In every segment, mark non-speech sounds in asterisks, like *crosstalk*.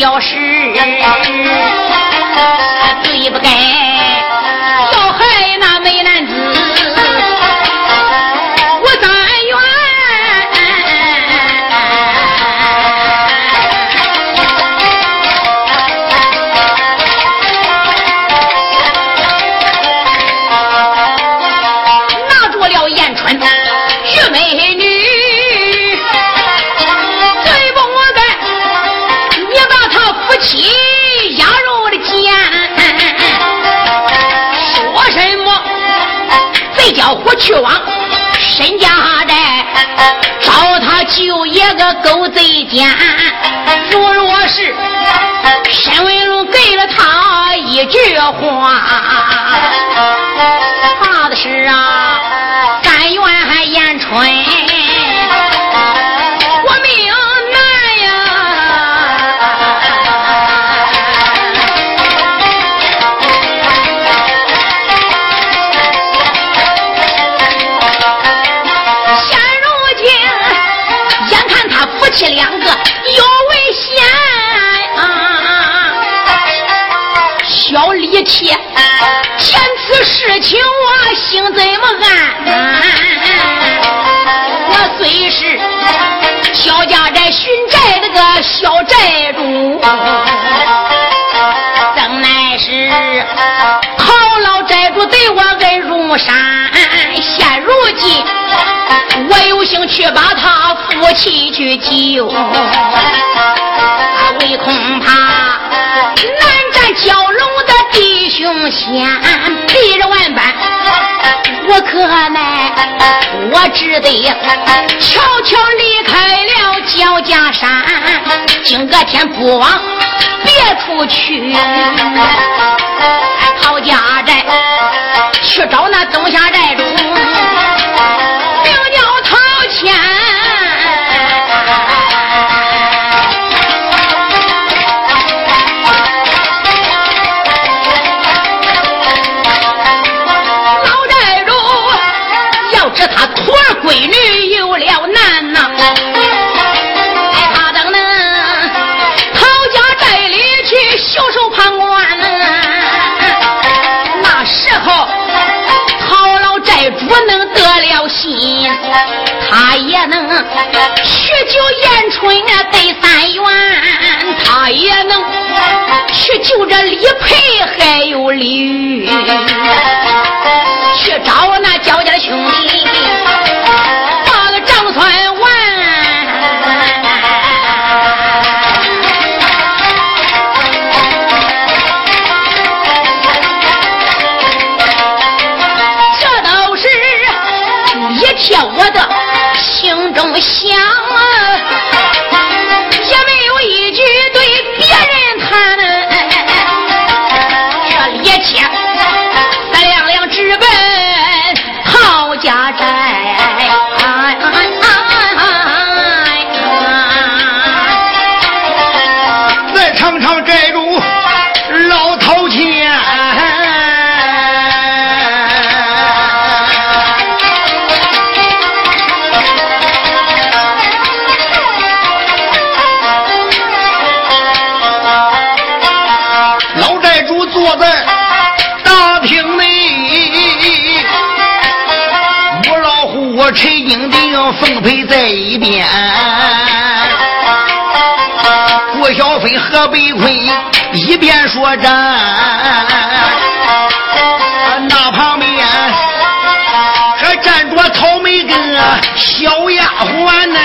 小事，这个狗贼奸。如若是沈文龙给了他一句话，怕的是啊，甘愿还延春。事情，我心怎么安？我虽是萧家寨巡寨那个小寨主，怎奈是陶老寨主对我恩如山。现如今，我有幸去把他夫妻去救，唯恐怕难战蛟龙。用先逼着万般，我可奈我只得悄悄离开了焦家山，今个天不往别处去，陶家寨去找那东夏寨主。他也能去救燕春得三元，他也能去救这李佩还有李玉，去找奉陪在一边，郭小飞和白坤一边说着，那旁边还站着草莓哥小丫鬟呢。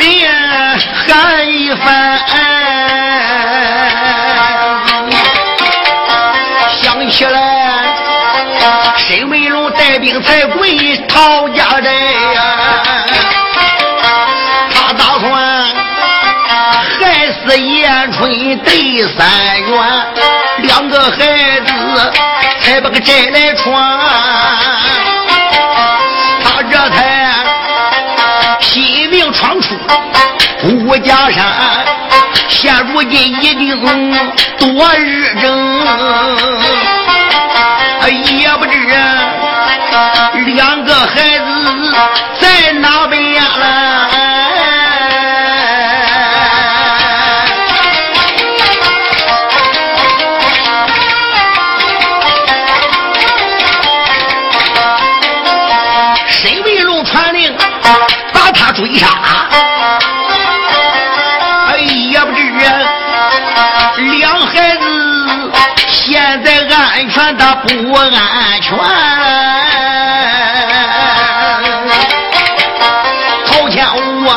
念喊一番，想起来沈文龙带兵才归陶家寨呀，他打算害死延春对三元，两个孩子才把个寨来闯，他这才闯出吴家山，现如今已经多日整，也不知。两安全的不安全。头天我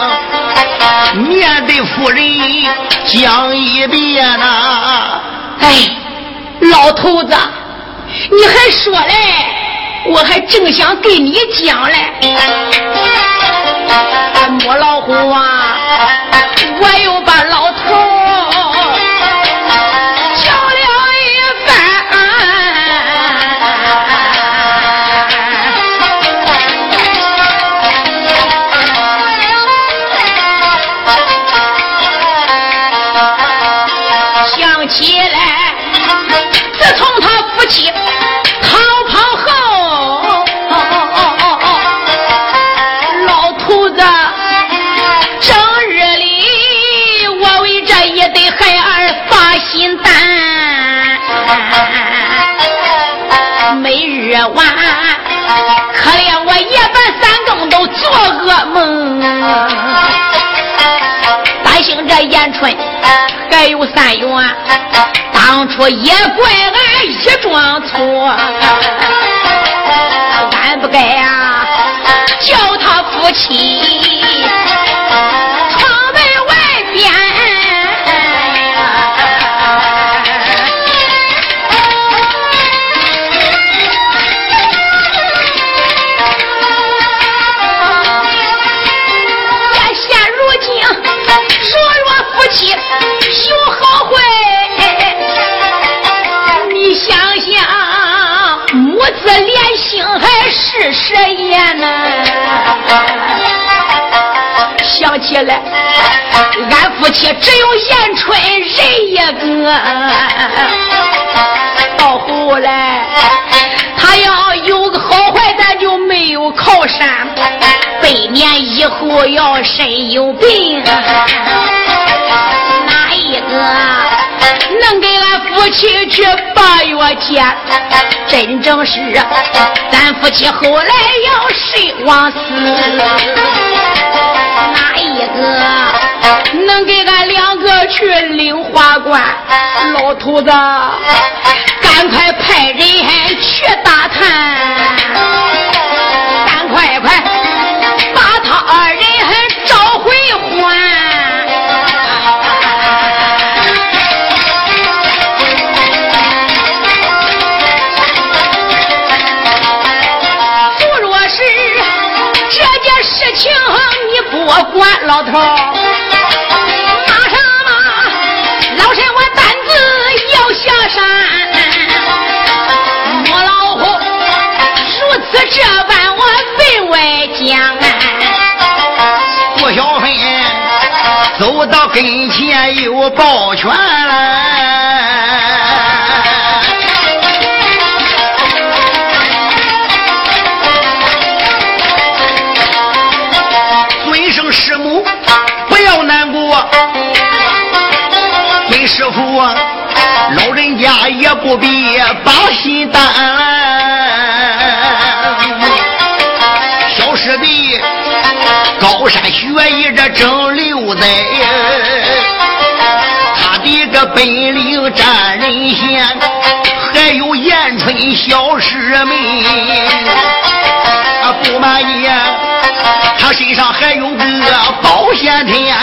面对夫人讲一遍呐！哎，老头子，你还说嘞？我还正想跟你讲嘞。母老虎啊，们三更都做噩梦，担心这延春还有三元，当初也怪俺一桩错，俺不该呀、啊、叫他夫妻。是实言呢，想起来，俺夫妻只有延春人一个，到后来他要有个好坏，咱就没有靠山，百年以后要身有病，哪一个？能给俺夫妻去八月见，真正是咱夫妻后来要谁往死？哪一个能给俺两个去领花冠？老头子，赶快派人去打探，赶快快老头，马上嘛，老身我担子要下山。莫老虎，如此这般我分外讲。郭小芬走到跟前又抱拳老人家也不必把心担。小师弟，高山学艺这正溜在，他的个本领占人先，还有延春小师妹，啊不满意，他身上还有个保险天。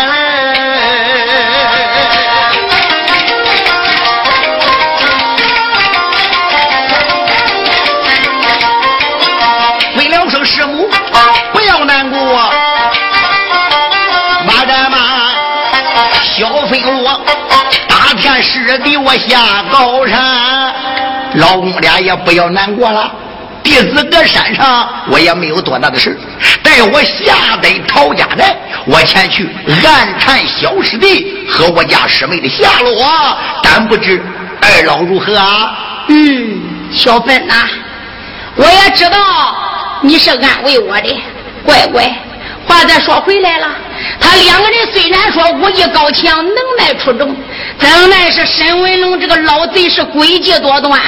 我下高山，老公俩也不要难过了。弟子搁山上，我也没有多大的事。待我下得陶家寨，我前去暗探小师弟和我家师妹的下落，但不知二老如何啊？嗯，小芬呐，我也知道你是安慰我的，乖乖。话再说回来了。他两个人虽然说武艺高强，能耐出众，怎奈是沈文龙这个老贼是诡计多端，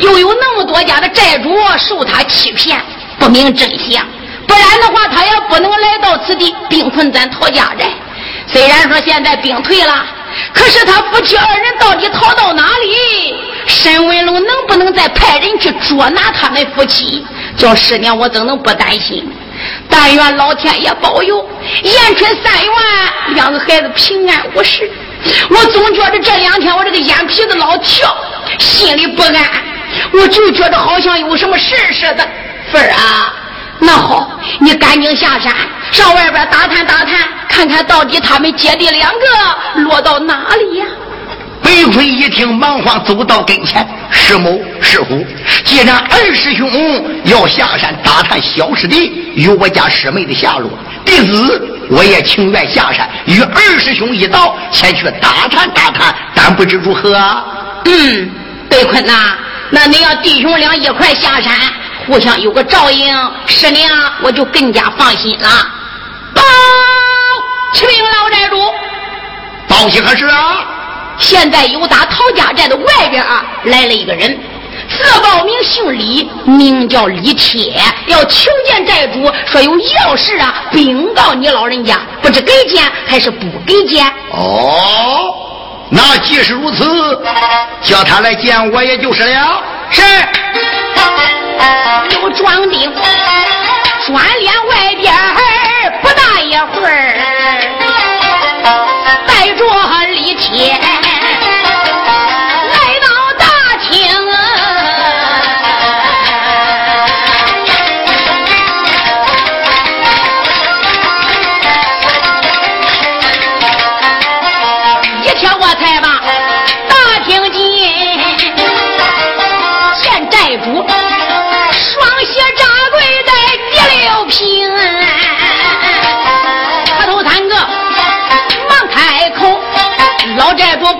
又有那么多家的债主受他欺骗，不明真相。不然的话，他也不能来到此地，兵困咱陶家寨。虽然说现在兵退了，可是他夫妻二人到底逃到哪里？沈文龙能不能再派人去捉拿他们夫妻？叫师娘，我怎能不担心？但愿老天爷保佑延春三元两个孩子平安无事。我总觉得这两天我这个眼皮子老跳，心里不安，我就觉得好像有什么事似的。凤儿啊，那好，你赶紧下山，上外边打探打探，看看到底他们姐弟两个落到哪里呀？白坤一听，忙慌走到跟前：“师母、师傅，既然二师兄要下山打探小师弟与我家师妹的下落，弟子我也情愿下山与二师兄一道前去打探打探，但不知如何。”嗯，北坤呐，那你要弟兄俩一块下山，互相有个照应，师娘我就更加放心了。报，启禀老寨主，报喜何事啊？现在有打陶家寨的外边啊，来了一个人，自报名姓李，名叫李铁，要求见寨主，说有要事啊，禀告你老人家，不知给见还是不给见？哦，那既是如此，叫他来见我也就是了。是。有庄丁转脸外边不大一会儿，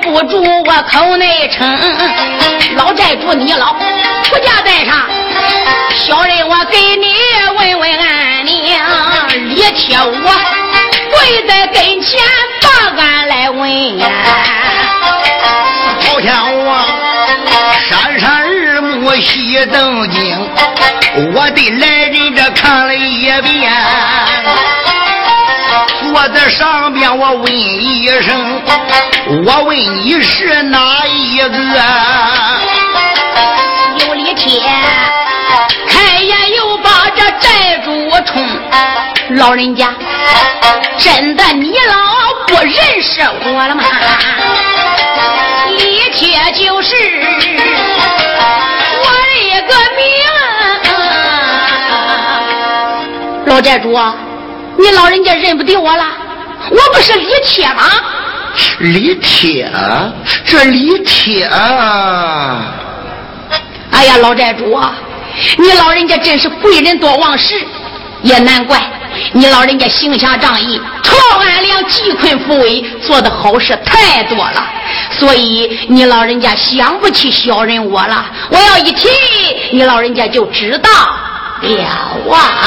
不住我口内称，老寨主你老出家在上，小人我给你问问安宁。李铁我跪在跟前把俺来问呀，好像我山山日暮西登京，我的来人这看了一遍。我在上边，我问一声，我问你是哪一个？有李铁，开眼又把这债主冲。老人家，真的你老不认识我了吗？李铁就是我的个名。老债主。你老人家认不得我了，我不是李铁吗？李铁，这李铁，哎呀，老寨主啊，你老人家真是贵人多忘事，也难怪你老人家行侠仗义、逃安良、济困扶危，做的好事太多了，所以你老人家想不起小人我了。我要一提，你老人家就知道了啊。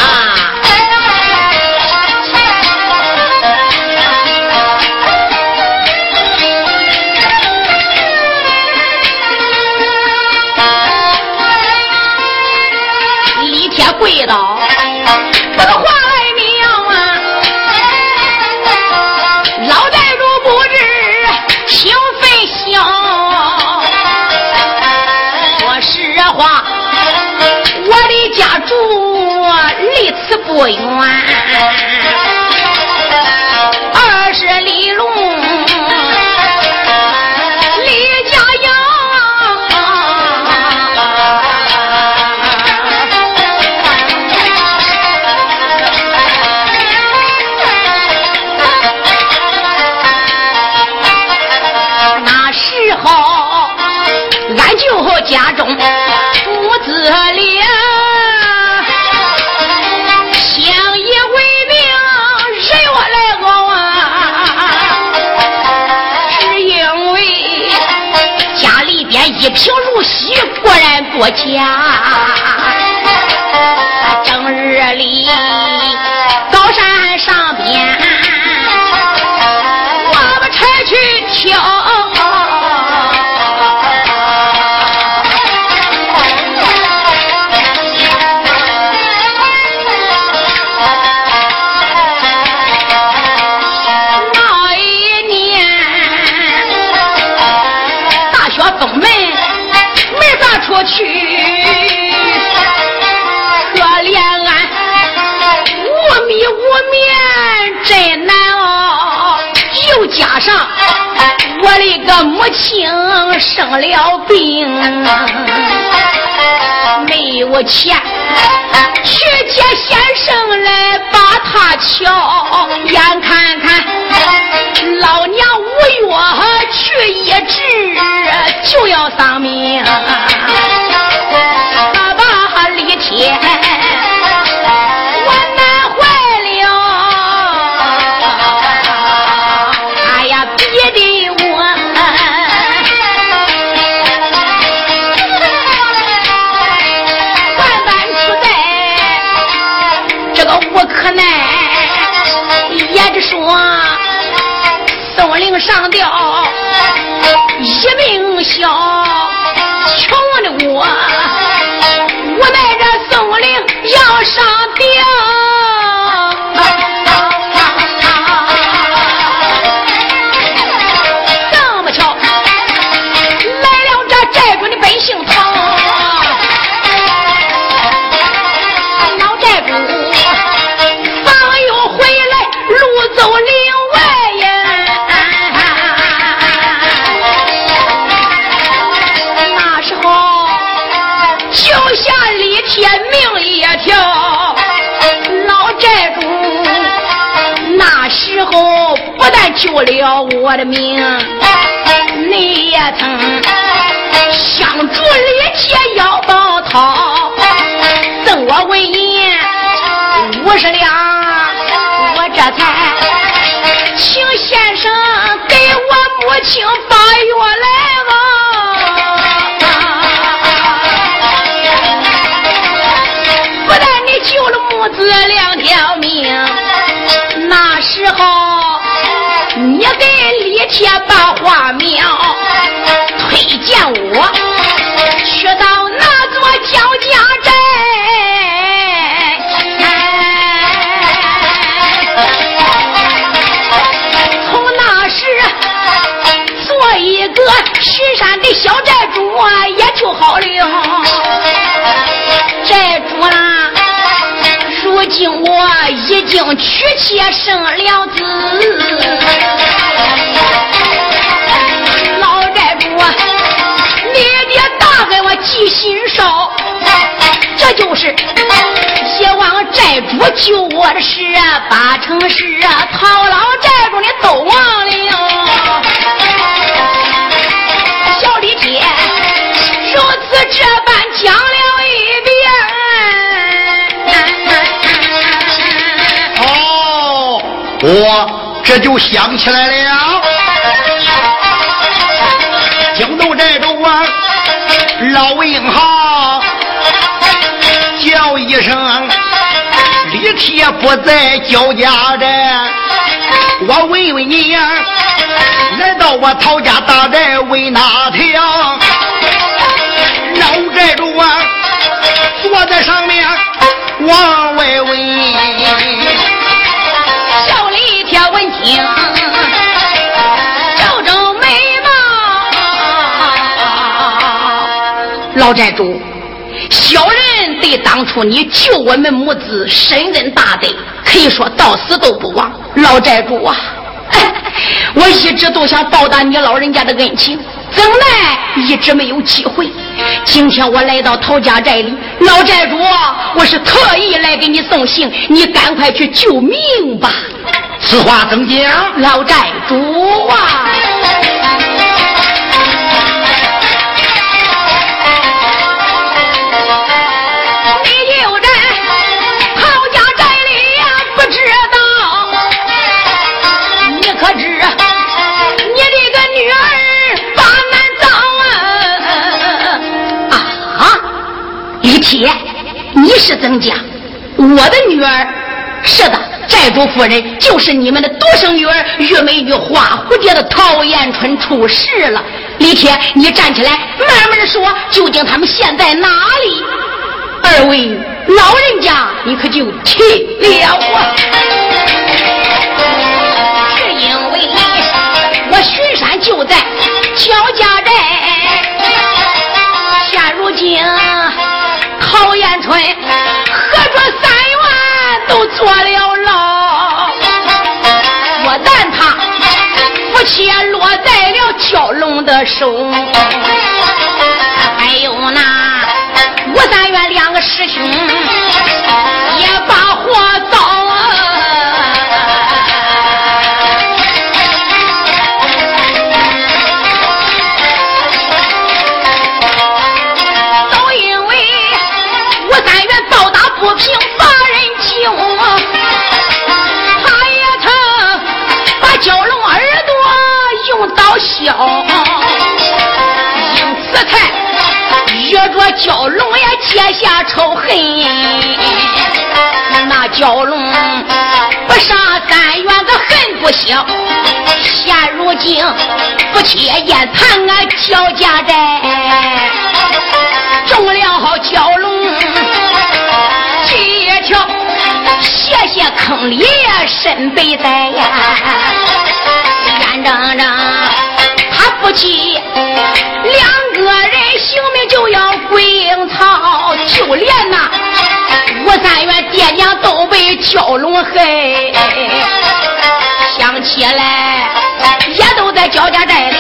不远，我家。母亲生了病，没有钱去接先生来把他瞧，眼看看老娘无药去医治就要丧命，上吊，一命小，了我的命，你也疼。相助李姐要报讨，赠我为银五十两，我这才。请先生给我母亲把你给李铁把花苗推荐我，去到那座焦家寨，从那时做一个石山的小寨主也就好了。寨主啊，如今我已经娶妻生了子。老寨主，你爹大给我记心上，这就是希望债主救我的事，八成是套牢债主的都忘了哟。小李铁如此这般讲了我这就想起来了，京都寨主啊。老英豪叫一声，李铁不在焦家寨，我问问你呀，来到我陶家大寨为哪条？老寨主啊，坐在上面往外问。小李铁闻听。老寨主，小人对当初你救我们母子深恩大德，可以说到死都不忘。老寨主啊，*laughs* 我一直都想报答你老人家的恩情，怎奈一直没有机会。今天我来到陶家寨里，老寨主，我是特意来给你送信，你赶快去救命吧。此话怎讲？老寨主啊你有人抛家寨里呀不知道你可知你这个女儿把门走啊啊李铁你是曾家我的女儿是的。寨主夫人就是你们的独生女儿，玉美女花蝴蝶的陶艳春出事了。李铁，你站起来，慢慢说，究竟他们现在哪里？二位老人家，你可就听了啊！是因为我巡山就在焦家寨，现如今。陶艳春合着三元都做了落在了跳龙的手，还有那吴三元两个师兄。结下仇恨。那蛟龙不杀三元个恨不消，现如今夫妻宴谈俺焦家寨，中了蛟龙几条斜下坑里身被栽呀，眼睁睁。夫妻两个人性命就要归草，就连那吴三元爹娘都被蛟龙害，想起来也都在焦家寨里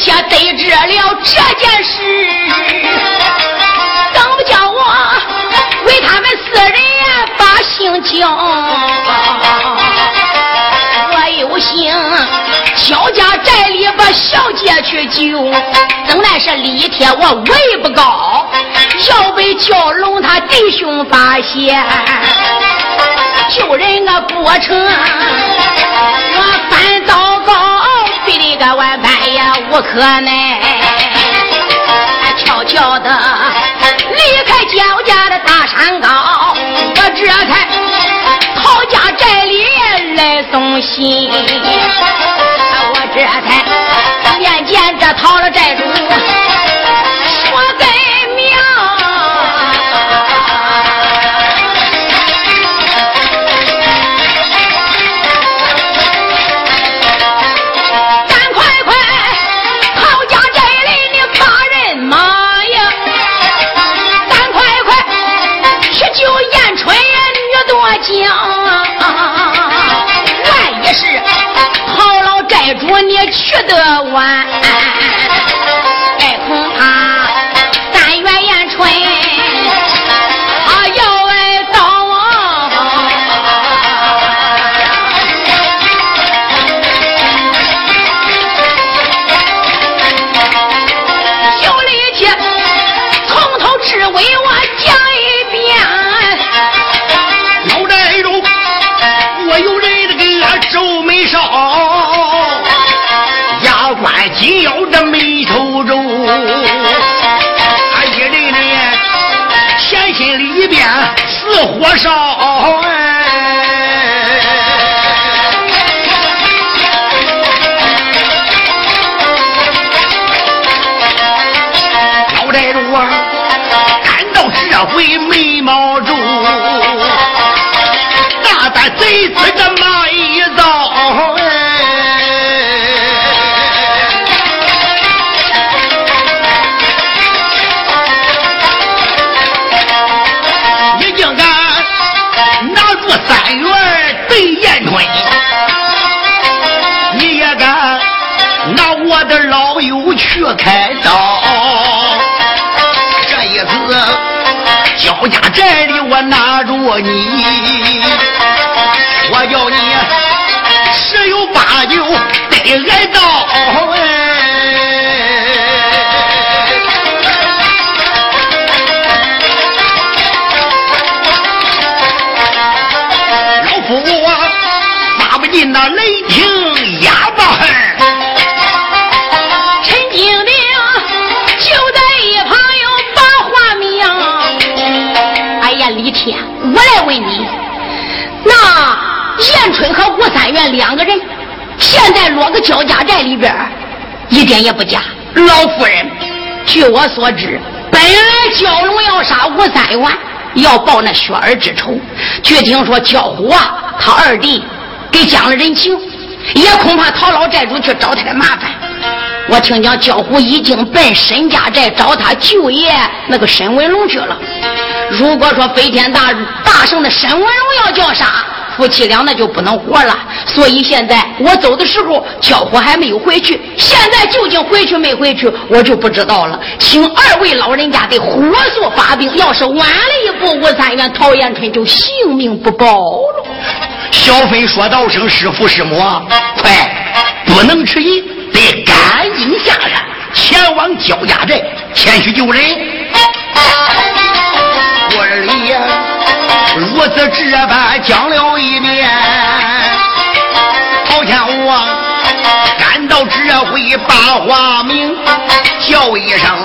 且得知了这件事，怎不叫我为他们四人把姓交？我有心焦家寨里把小姐去救，怎奈是李铁我位不高，要被蛟龙他弟兄发现，救人个过程我反倒。个万般也无可奈，悄悄的离开焦家的大山岗，我这才逃家寨里来送信，我这才面见这逃了债主。去的晚。火烧去开刀。这一次焦家寨里我拿着你，我叫你十有八九得挨刀。春和吴三元两个人，现在落个焦家寨里边，一点也不假。老夫人，据我所知，本来焦龙要杀吴三元，要报那雪儿之仇，却听说焦虎啊，他二弟。给讲了人情，也恐怕陶老寨主去找他的麻烦。我听讲焦虎已经奔沈家寨找他舅爷那个沈文龙去了。如果说飞天大大圣的沈文龙要叫杀，夫妻俩那就不能活了。所以现在我走的时候，焦虎还没有回去。现在究竟回去没回去，我就不知道了。请二位老人家得火速发兵，要是晚了一步，吴三元、陶延春就性命不保了。小飞说道声：“师父师母，快，不能迟疑，得赶紧下山，前往焦家寨，前去救人。”我儿李呀，如此这般讲了一遍，陶天王感到这回把话明，叫一声：“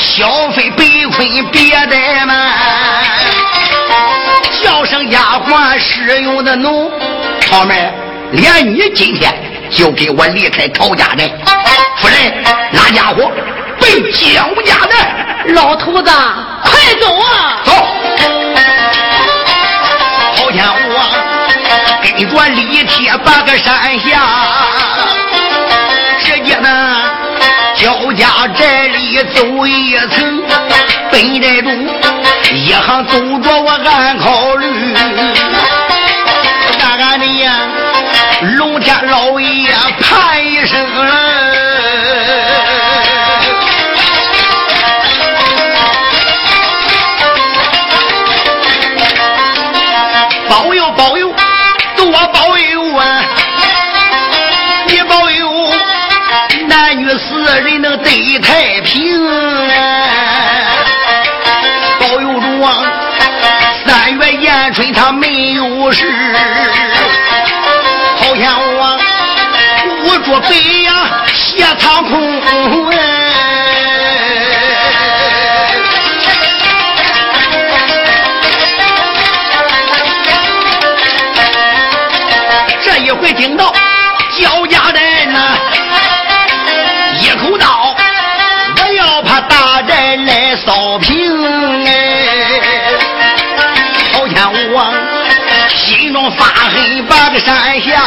小飞北坤别怠慢。”叫声丫鬟使用的奴，涛妹，连你今天就给我离开陶家寨。夫人，那家伙奔焦家寨。老头子，快走啊！走。陶天王跟着李铁八个山下，直接呢焦家寨里走一层，奔寨路。一行走着我暗考虑，俺俺的呀，龙天老爷得太平。三月延春他没有事，好像我捂住北呀斜苍空这一回听到个山下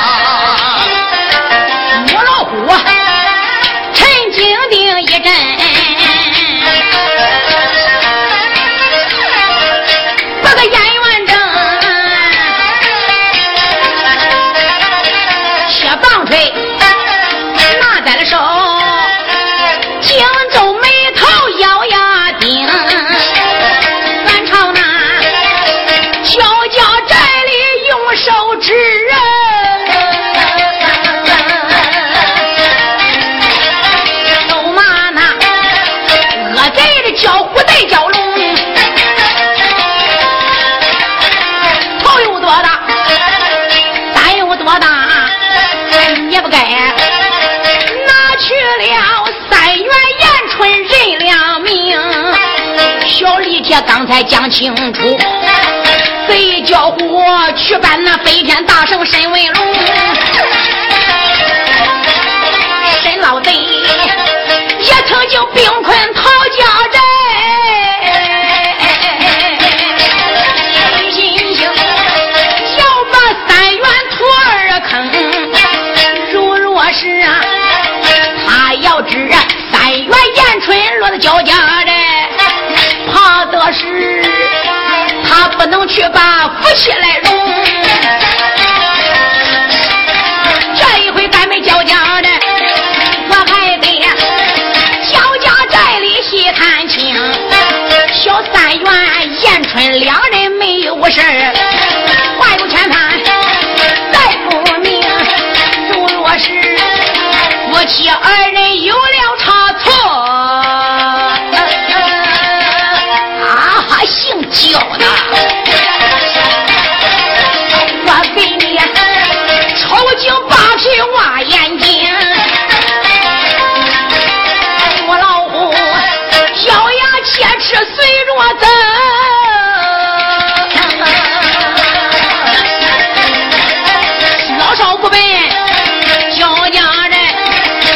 刚才讲清楚，贼叫我去办那飞天大圣沈文龙，沈老贼也曾经兵困陶家寨，心想要把三元土儿坑。如若是啊，他要知三元延春落到焦家去把夫妻来融，这一回咱们交家的，我还得交家寨里细看清，小三元燕春两人。这随着走老少不奔小家人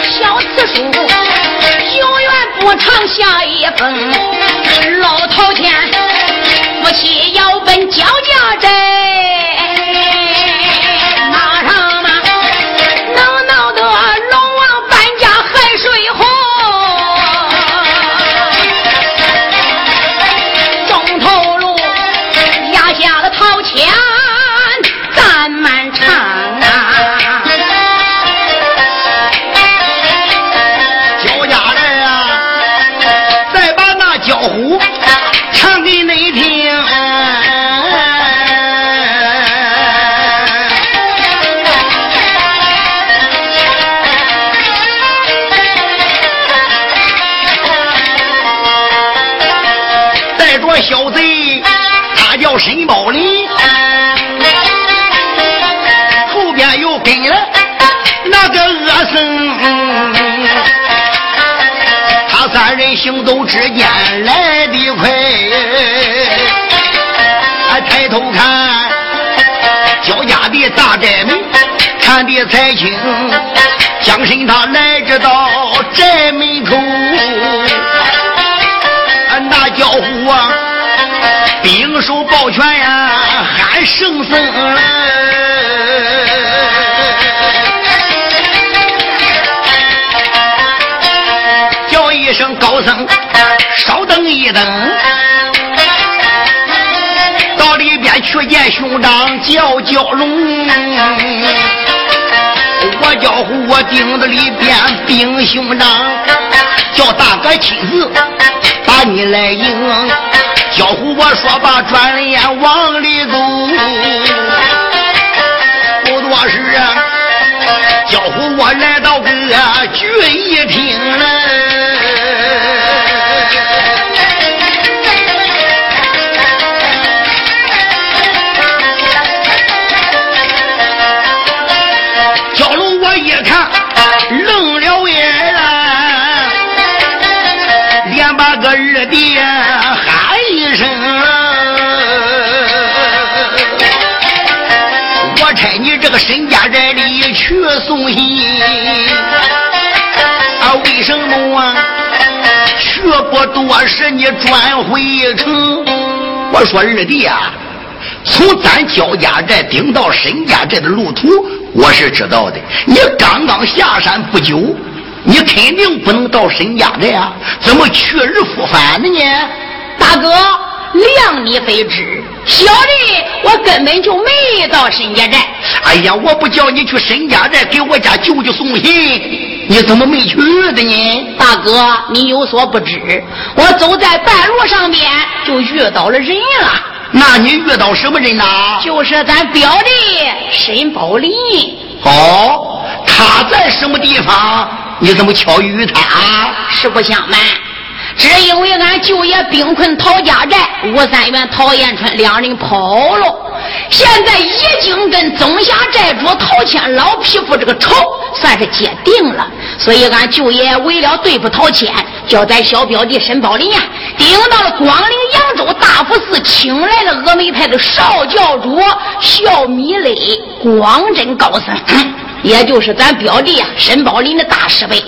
小慈叔永远不长下一封。老头天夫妻要奔焦家镇行走之间来得快，抬头看焦家的大宅门，看得才清。江神他来至到宅门口，那叫虎啊，兵手抱拳呀，喊圣僧。声，稍等一等，到里边去见兄长叫蛟龙。我叫呼我盯着里边兵兄长，叫大哥亲自把你来迎。叫呼我说罢转眼往里走，去不多时你转回城？我说二弟啊，从咱焦家寨顶到沈家寨的路途，我是知道的。你刚刚下山不久，你肯定不能到沈家寨啊？怎么去而复返的呢？大哥，量你非知。小的，我根本就没到沈家寨。哎呀，我不叫你去沈家寨给我家舅舅送信，你怎么没去的呢？大哥，你有所不知，我走在半路上边就遇到了人了。那你遇到什么人呐？就是咱表弟沈宝林。哦，他在什么地方？你怎么巧遇他？实不相瞒。只因为俺舅爷兵困陶家寨，吴三元、陶延春两人跑了，现在已经跟总辖寨主陶谦老匹夫这个仇算是结定了。所以俺舅爷为了对付陶谦，叫咱小表弟沈宝林呀，顶到了广陵扬州大佛寺，请来了峨眉派的少教主笑米勒光真高僧，也就是咱表弟呀沈宝林的大师辈。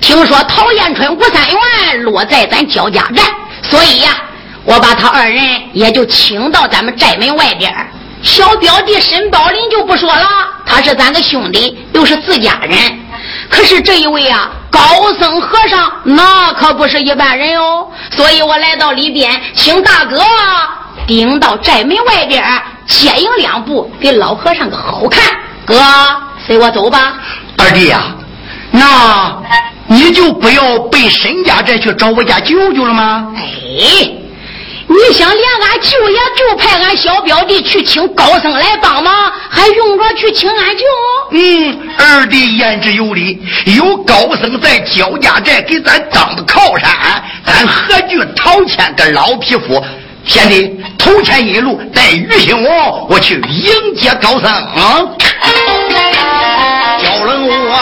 听说陶延春、吴三元落在咱焦家寨，所以呀，我把他二人也就请到咱们寨门外边。小表弟沈宝林就不说了，他是咱个兄弟，又是自家人。可是这一位啊，高僧和尚那可不是一般人哦。所以我来到里边，请大哥顶到寨门外边接应两步，给老和尚个好看。哥，随我走吧。二弟呀，那。你就不要奔沈家寨去找我家舅舅了吗？哎，你想连俺舅爷就派俺小表弟去请高僧来帮忙，还用着去请俺舅？嗯，二弟言之有理，有高僧在焦家寨给咱当的靠山，咱何惧陶谦个老匹夫？贤弟，头前一路带于兴我，我去迎接高僧啊！焦人我。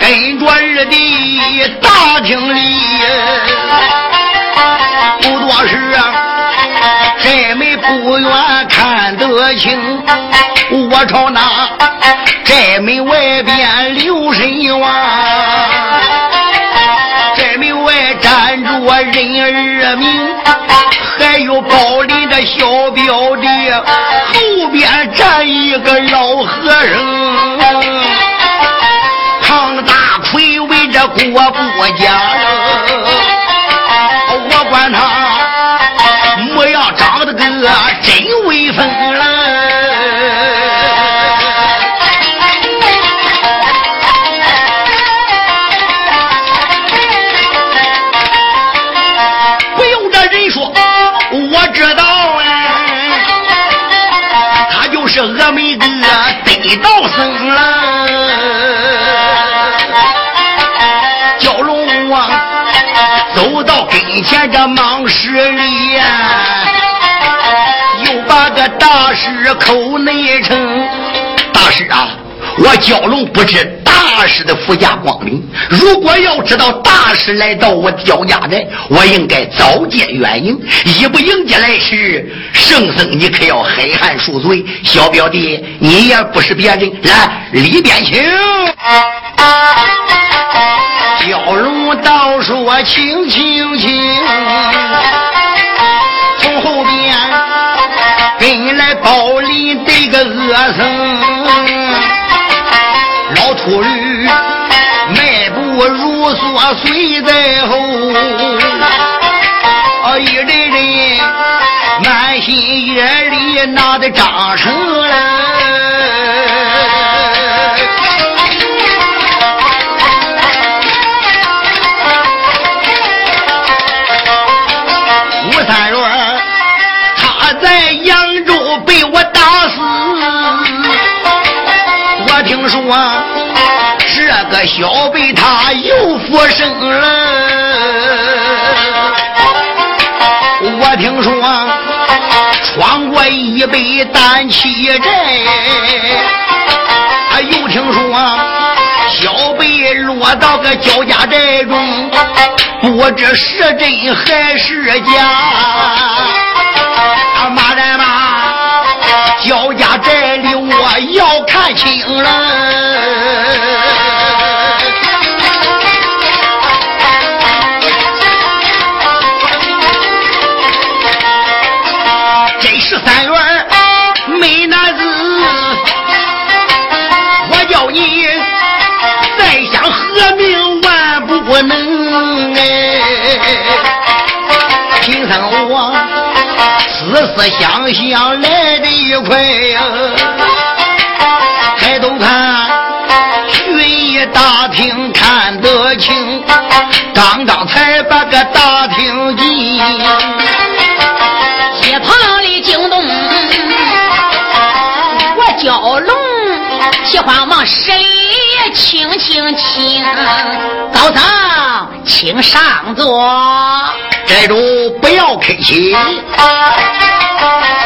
跟着二弟大厅里，那是啊，寨门不远看得清，我朝那寨门外边留神望，寨门外站着人儿明，还有宝林的小表弟，后边站一个老和尚。的妹子啊，得到生了，蛟龙王走到跟前，这忙施礼呀，又把个大师口内称，大师啊，我蛟龙不知。大师的福家光临，如果要知道大师来到我焦家寨，我应该早见远迎。一不迎接来时，圣僧你可要黑汗赎罪。小表弟，你也不是别人，来里边请。蛟龙道说：“请请请，从后边跟来包里这个恶僧。”老秃驴步如梭，随在后，啊，一人人满心眼里，拿的张成了小辈他又复生了，我听说闯过一杯丹气寨，又听说小辈落到个焦家寨中，不知是真还是假。马人马，焦家寨里我要看清了。思思想想来得快呀，抬头看巡一大厅看得清，刚刚才把个大厅进，街旁里惊动，我蛟龙喜欢往十里。请请请，高僧请上座。寨主不要客气。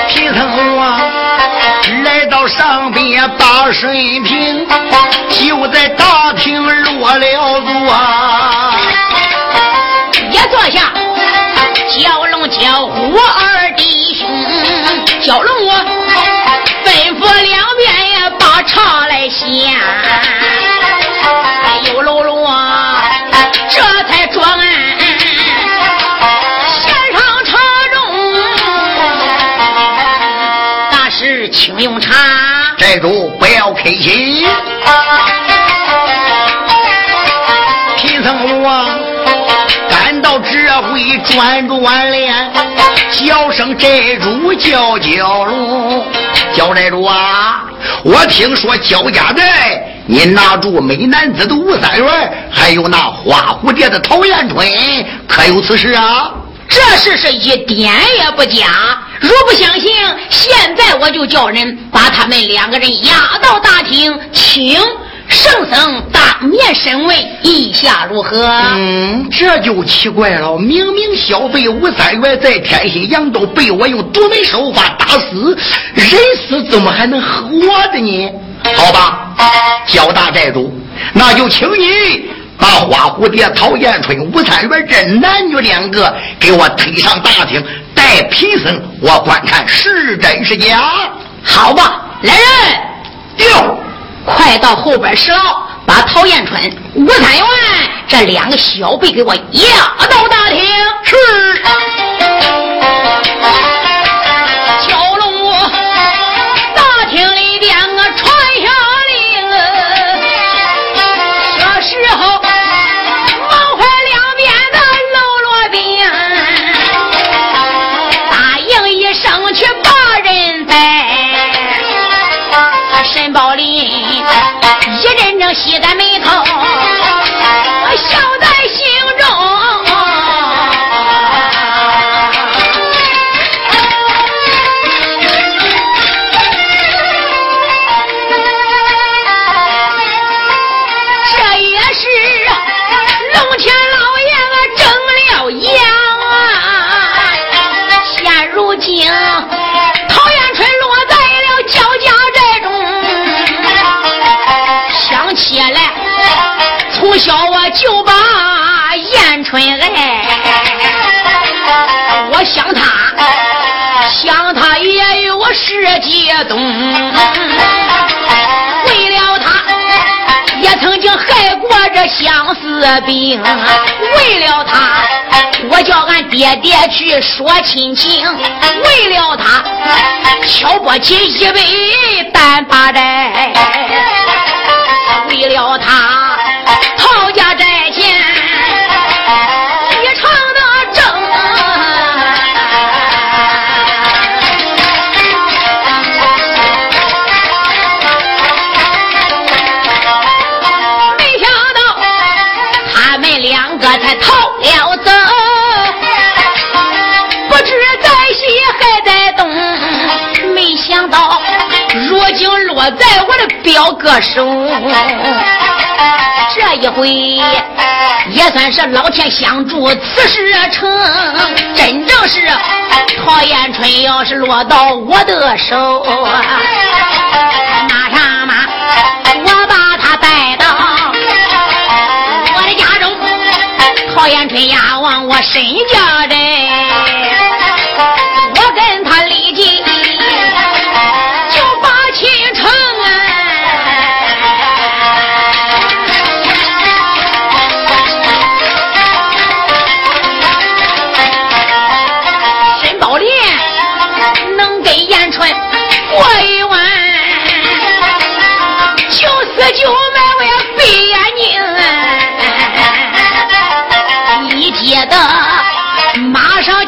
贫僧啊，来到上边把水平，就在大厅落了座。也坐下。蛟龙叫呼二弟兄，蛟龙我吩咐两边呀，把茶来献。寨主不要客气。贫僧我赶到这回转转脸，叫声寨主叫叫龙，叫寨主啊！我听说焦家寨，你拿住美男子的吴三元，还有那花蝴蝶的陶艳春，可有此事啊？这事是一点也不假。如不相信，现在我就叫人把他们两个人押到大厅，请圣僧当面审问，意下如何？嗯，这就奇怪了。明明小辈吴三元在天心扬州被我用独门手法打死，人死怎么还能活的呢？好吧，焦大寨主，那就请你把花蝴蝶、陶艳春、吴三元这男女两个给我推上大厅，带贫僧我观看是真是假。好吧，来人，哟，快到后边石牢，把陶彦春、吴三元这两个小辈给我押到大厅。是。西的世界动。为了他，也曾经害过这相思病。为了他，我叫俺爹爹去说亲情。为了他，挑拨起一杯单把债。为了他，表哥手，*laughs* 这一回也算是老天相助，此事成。真正是 *laughs* 陶延春要是落到我的手，*laughs* 那啥嘛，我把他带到我的家中，陶延春呀往我身家寨。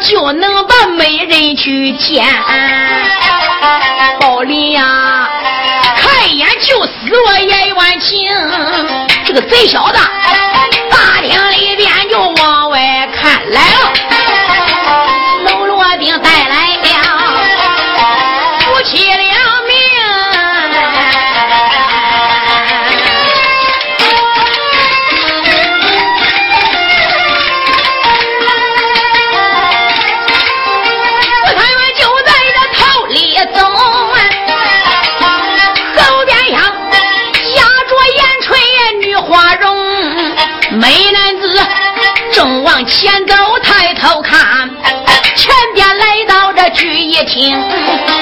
就能把美人去见，宝林呀，看一眼就死我也冤情。这个贼小子，大厅里边就往外看来了，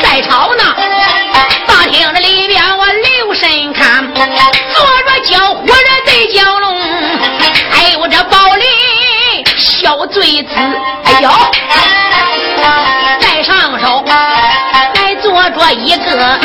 在朝呢。大厅这里边我留神看，坐着叫活人对蛟龙，还有这宝林小醉子，哎呦，在上手再坐着一个。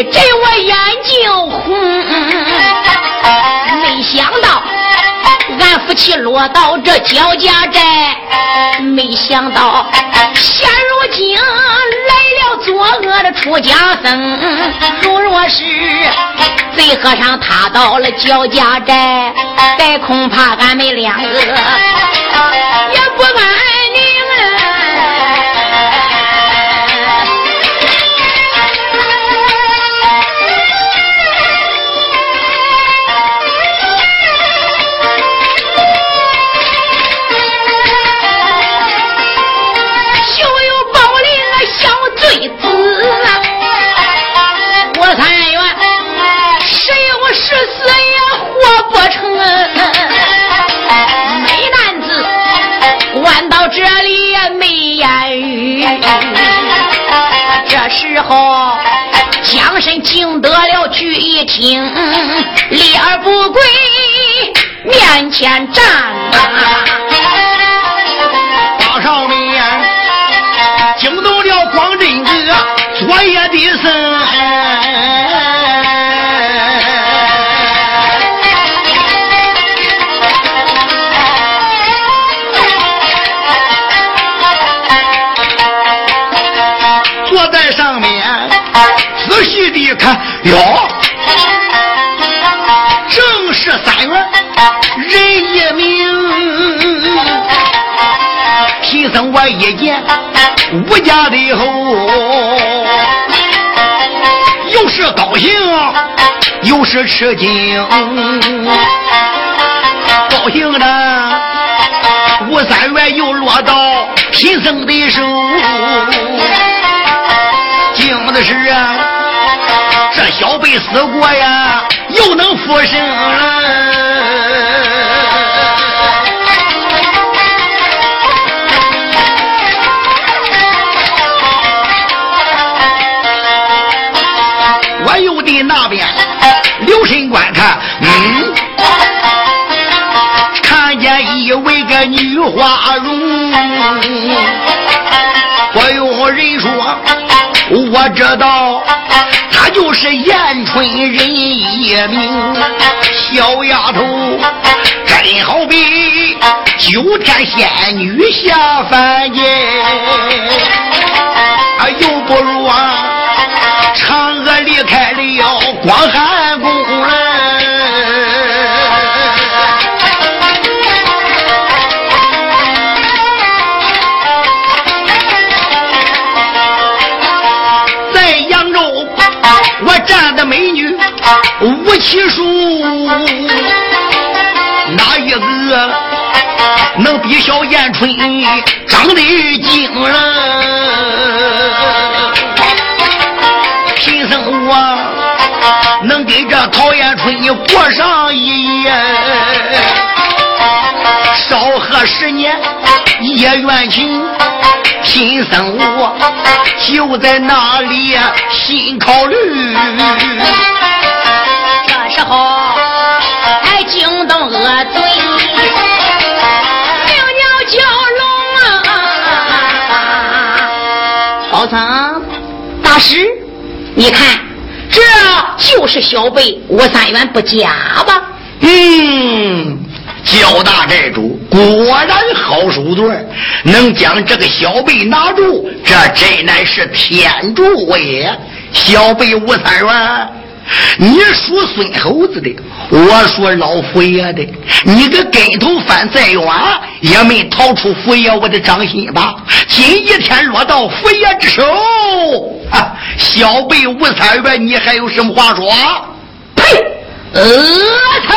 一阵我眼睛红。*laughs* 没想到俺夫妻落到这焦家寨，没想到现如今来了作恶的出家僧。如若是贼和尚他到了焦家寨，再恐怕俺们两个也不安。时候，将身惊得了聚义厅，立而不跪，面前站。大少爷惊动了光真的事。看，哟，正是三元人一名。贫僧我一见吴家的后，又是高兴，又是吃惊。高兴的吴三元又落到贫僧的手。惊的是啊，小辈死过呀，又能复生了。我又的那边留神观看，嗯，看见一位个女花容，不用人说。我知道，就是燕春人一名小丫头，真好比九天仙女下凡间，啊，又不如啊，吴奇书，哪一个能比小燕春长得精了？贫僧我能给这陶燕春过上一夜，少喝十年也愿情。贫僧我就在那里心考虑。时候，还惊动恶嘴，命鸟蛟龙啊！宝藏大师，你看，这就是小辈吴三元不假吧？嗯，焦大寨主果然好手段，能将这个小辈拿住，这真乃是天助我也。小辈吴三元。你属孙猴子的，我属老佛爷的。你个跟头翻再远，也没逃出佛爷我的掌心吧？今一天落到佛爷之手，啊，小辈吴三元，你还有什么话说？呸！呃，疼！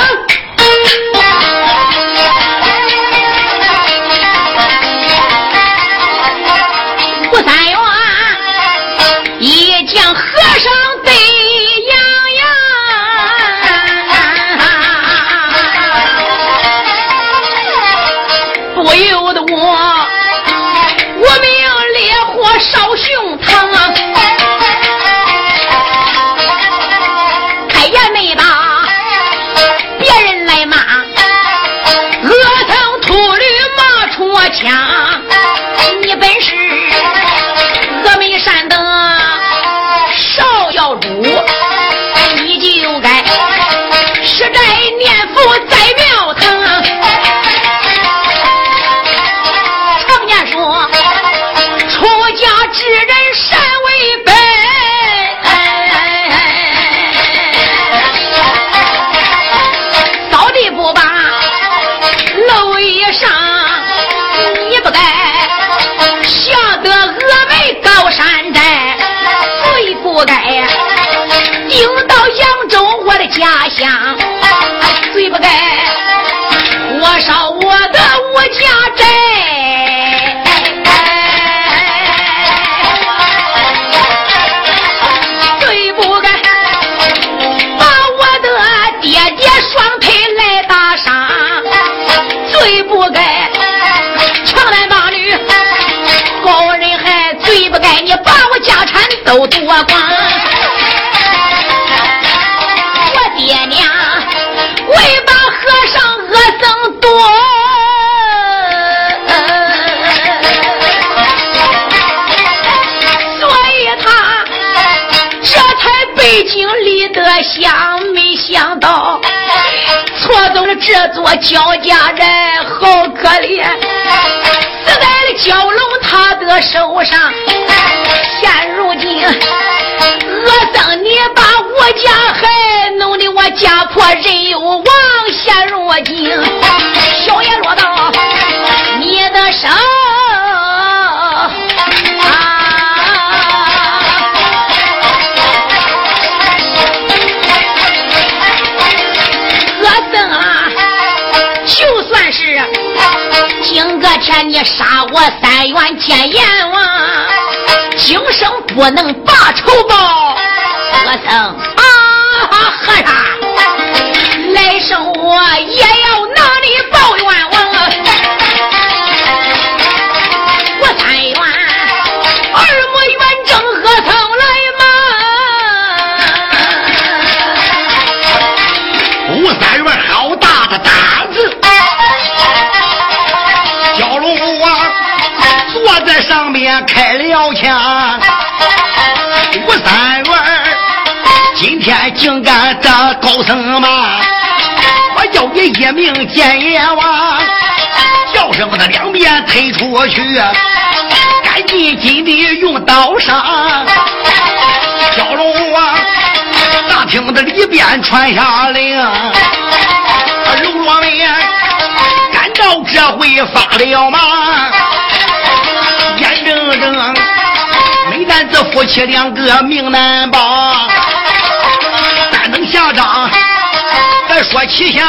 知人善为本，扫地不把漏衣裳，你不该，下得峨眉高山寨，最不该，顶到扬州我的家乡。都多光，我爹娘为把和尚恶僧多，所以他这才背井离德想，没想到错走了这座焦家寨，好可怜，死在了蛟龙他的手上，现。如今，恶僧你把我家害，弄得我家破人有亡。现如今，小爷落到你的手。今个天你杀我三元见阎王，今生不能把仇报。和尚啊，和尚，来生我也要拿你报怨上面开了枪，吴三元今天竟敢这高僧吗？我要你一命见阎王，叫声我的两边推出去，赶紧紧地用刀杀。小龙王大厅的里边传下令，喽啰们，赶到这回发了吗？没咱这夫妻两个命难保，但能下章，再说气象。